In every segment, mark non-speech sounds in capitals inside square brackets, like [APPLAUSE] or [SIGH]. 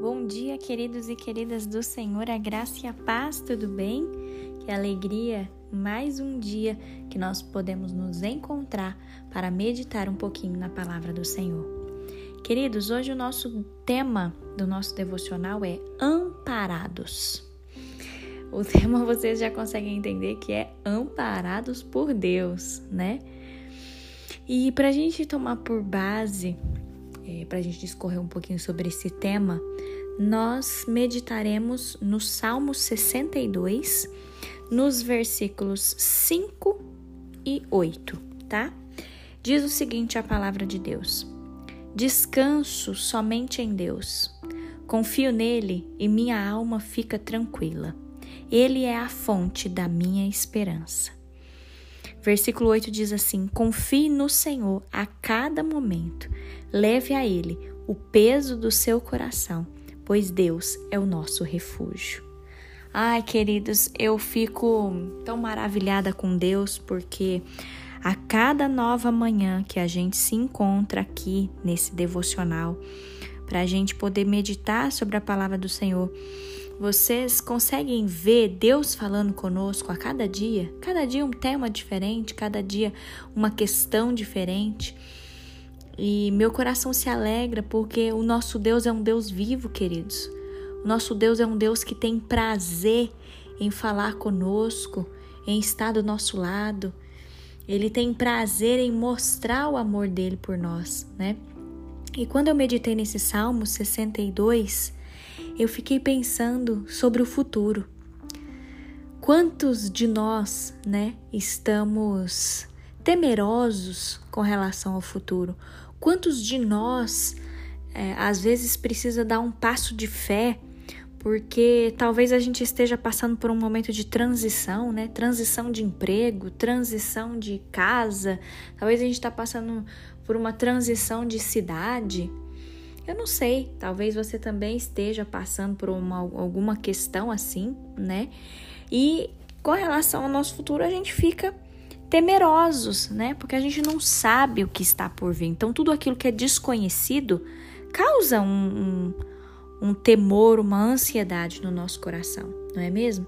Bom dia, queridos e queridas do Senhor, a graça e a paz, tudo bem? Que alegria, mais um dia que nós podemos nos encontrar para meditar um pouquinho na palavra do Senhor. Queridos, hoje o nosso tema do nosso devocional é amparados. O [LAUGHS] tema vocês já conseguem entender que é amparados por Deus, né? E para a gente tomar por base, é, para a gente discorrer um pouquinho sobre esse tema, nós meditaremos no Salmo 62, nos versículos 5 e 8, tá? Diz o seguinte a palavra de Deus: Descanso somente em Deus. Confio nele e minha alma fica tranquila. Ele é a fonte da minha esperança. Versículo 8 diz assim: Confie no Senhor a cada momento, leve a Ele o peso do seu coração, pois Deus é o nosso refúgio. Ai, queridos, eu fico tão maravilhada com Deus porque a cada nova manhã que a gente se encontra aqui nesse devocional, para a gente poder meditar sobre a palavra do Senhor, vocês conseguem ver Deus falando conosco a cada dia? Cada dia um tema diferente, cada dia uma questão diferente. E meu coração se alegra porque o nosso Deus é um Deus vivo, queridos. O nosso Deus é um Deus que tem prazer em falar conosco, em estar do nosso lado. Ele tem prazer em mostrar o amor dele por nós, né? E quando eu meditei nesse Salmo 62, eu fiquei pensando sobre o futuro. Quantos de nós, né, estamos temerosos com relação ao futuro? Quantos de nós, é, às vezes, precisa dar um passo de fé porque talvez a gente esteja passando por um momento de transição, né? Transição de emprego, transição de casa, talvez a gente está passando por uma transição de cidade. Eu não sei, talvez você também esteja passando por uma, alguma questão assim, né? E com relação ao nosso futuro, a gente fica temerosos, né? Porque a gente não sabe o que está por vir. Então, tudo aquilo que é desconhecido causa um, um, um temor, uma ansiedade no nosso coração, não é mesmo?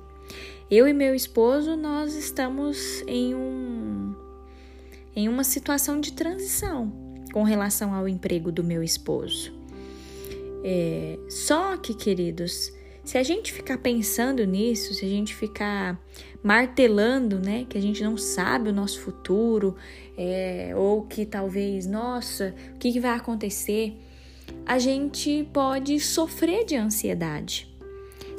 Eu e meu esposo, nós estamos em um em uma situação de transição com relação ao emprego do meu esposo. É, só que, queridos, se a gente ficar pensando nisso, se a gente ficar martelando, né, que a gente não sabe o nosso futuro, é, ou que talvez, nossa, o que, que vai acontecer, a gente pode sofrer de ansiedade.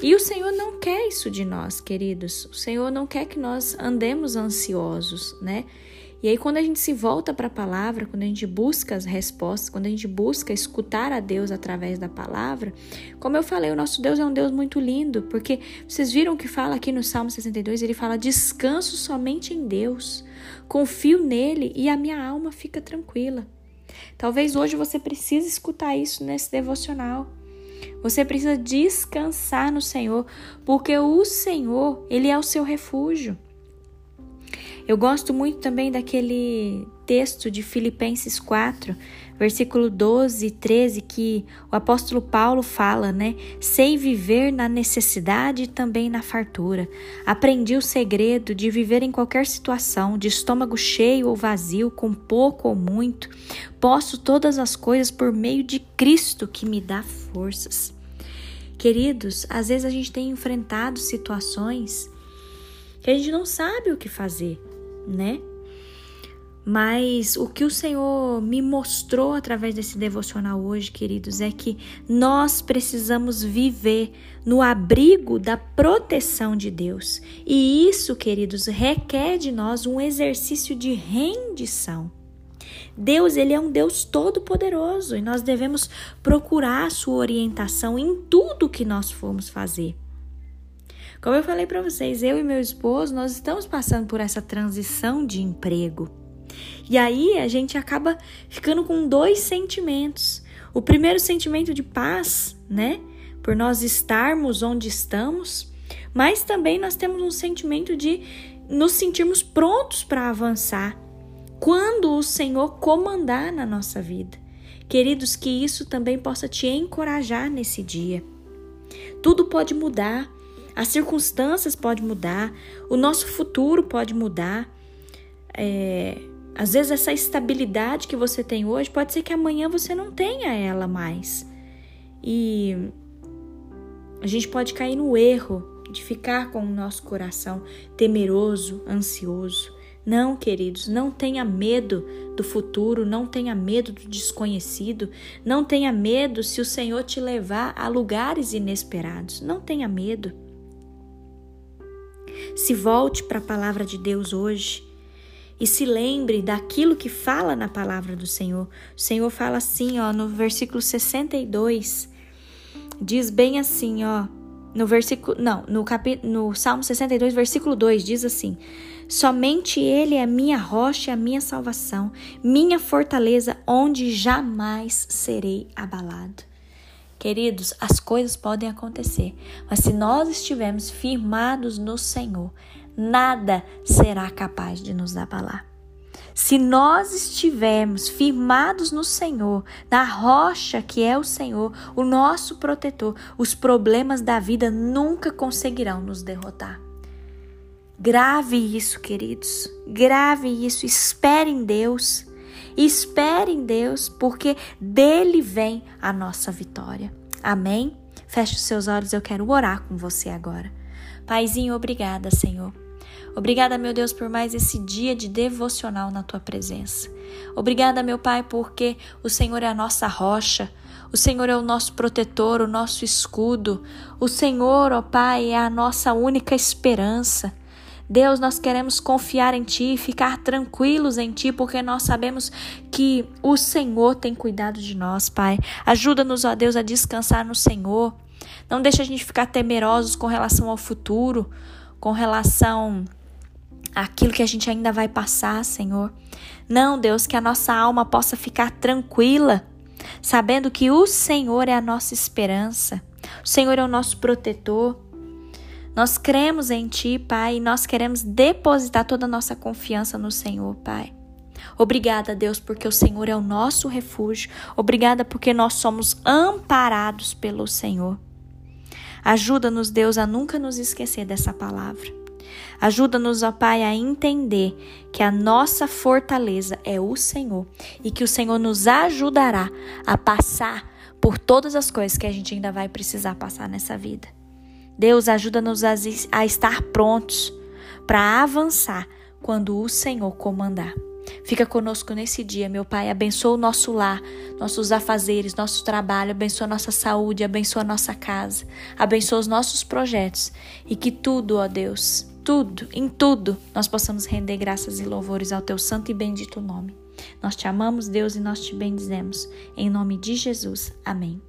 E o Senhor não quer isso de nós, queridos. O Senhor não quer que nós andemos ansiosos, né? E aí, quando a gente se volta para a palavra, quando a gente busca as respostas, quando a gente busca escutar a Deus através da palavra, como eu falei, o nosso Deus é um Deus muito lindo, porque vocês viram que fala aqui no Salmo 62, ele fala: descanso somente em Deus, confio nele e a minha alma fica tranquila. Talvez hoje você precise escutar isso nesse devocional. Você precisa descansar no Senhor, porque o Senhor, ele é o seu refúgio. Eu gosto muito também daquele texto de Filipenses 4, versículo 12 e 13, que o apóstolo Paulo fala, né? Sei viver na necessidade e também na fartura. Aprendi o segredo de viver em qualquer situação, de estômago cheio ou vazio, com pouco ou muito. Posso todas as coisas por meio de Cristo que me dá forças. Queridos, às vezes a gente tem enfrentado situações que a gente não sabe o que fazer né? Mas o que o Senhor me mostrou através desse devocional hoje, queridos, é que nós precisamos viver no abrigo da proteção de Deus. E isso, queridos, requer de nós um exercício de rendição. Deus, ele é um Deus todo poderoso e nós devemos procurar a sua orientação em tudo que nós formos fazer. Como eu falei para vocês, eu e meu esposo, nós estamos passando por essa transição de emprego. E aí a gente acaba ficando com dois sentimentos. O primeiro sentimento de paz, né? Por nós estarmos onde estamos, mas também nós temos um sentimento de nos sentirmos prontos para avançar quando o Senhor comandar na nossa vida. Queridos, que isso também possa te encorajar nesse dia. Tudo pode mudar, as circunstâncias podem mudar, o nosso futuro pode mudar. É, às vezes, essa estabilidade que você tem hoje pode ser que amanhã você não tenha ela mais. E a gente pode cair no erro de ficar com o nosso coração temeroso, ansioso. Não, queridos, não tenha medo do futuro, não tenha medo do desconhecido, não tenha medo se o Senhor te levar a lugares inesperados. Não tenha medo. Se volte para a palavra de Deus hoje e se lembre daquilo que fala na palavra do Senhor. O Senhor fala assim, ó, no versículo 62, diz bem assim, ó, no versículo, não, no capítulo, no Salmo 62, versículo 2 diz assim: Somente Ele é minha rocha a minha salvação, minha fortaleza, onde jamais serei abalado. Queridos, as coisas podem acontecer, mas se nós estivermos firmados no Senhor, nada será capaz de nos abalar. Se nós estivermos firmados no Senhor, na rocha que é o Senhor, o nosso protetor, os problemas da vida nunca conseguirão nos derrotar. Grave isso, queridos. Grave isso. Espere em Deus. Espere em Deus, porque dele vem a nossa vitória. Amém? Feche os seus olhos, eu quero orar com você agora. Paizinho, obrigada, Senhor. Obrigada, meu Deus, por mais esse dia de devocional na tua presença. Obrigada, meu Pai, porque o Senhor é a nossa rocha, o Senhor é o nosso protetor, o nosso escudo. O Senhor, ó Pai, é a nossa única esperança. Deus, nós queremos confiar em Ti, ficar tranquilos em Ti, porque nós sabemos que o Senhor tem cuidado de nós, Pai. Ajuda-nos, ó Deus, a descansar no Senhor. Não deixa a gente ficar temerosos com relação ao futuro, com relação àquilo que a gente ainda vai passar, Senhor. Não, Deus, que a nossa alma possa ficar tranquila, sabendo que o Senhor é a nossa esperança, o Senhor é o nosso protetor. Nós cremos em Ti, Pai, e nós queremos depositar toda a nossa confiança no Senhor, Pai. Obrigada, Deus, porque o Senhor é o nosso refúgio. Obrigada porque nós somos amparados pelo Senhor. Ajuda-nos, Deus, a nunca nos esquecer dessa palavra. Ajuda-nos, ó Pai, a entender que a nossa fortaleza é o Senhor e que o Senhor nos ajudará a passar por todas as coisas que a gente ainda vai precisar passar nessa vida. Deus ajuda-nos a, estar prontos para avançar quando o Senhor comandar. Fica conosco nesse dia, meu Pai. Abençoa o nosso lar, nossos afazeres, nosso trabalho, abençoa nossa saúde, abençoa nossa casa, abençoa os nossos projetos e que tudo, ó Deus, tudo, em tudo, nós possamos render graças e louvores ao teu santo e bendito nome. Nós te amamos, Deus, e nós te bendizemos. Em nome de Jesus. Amém.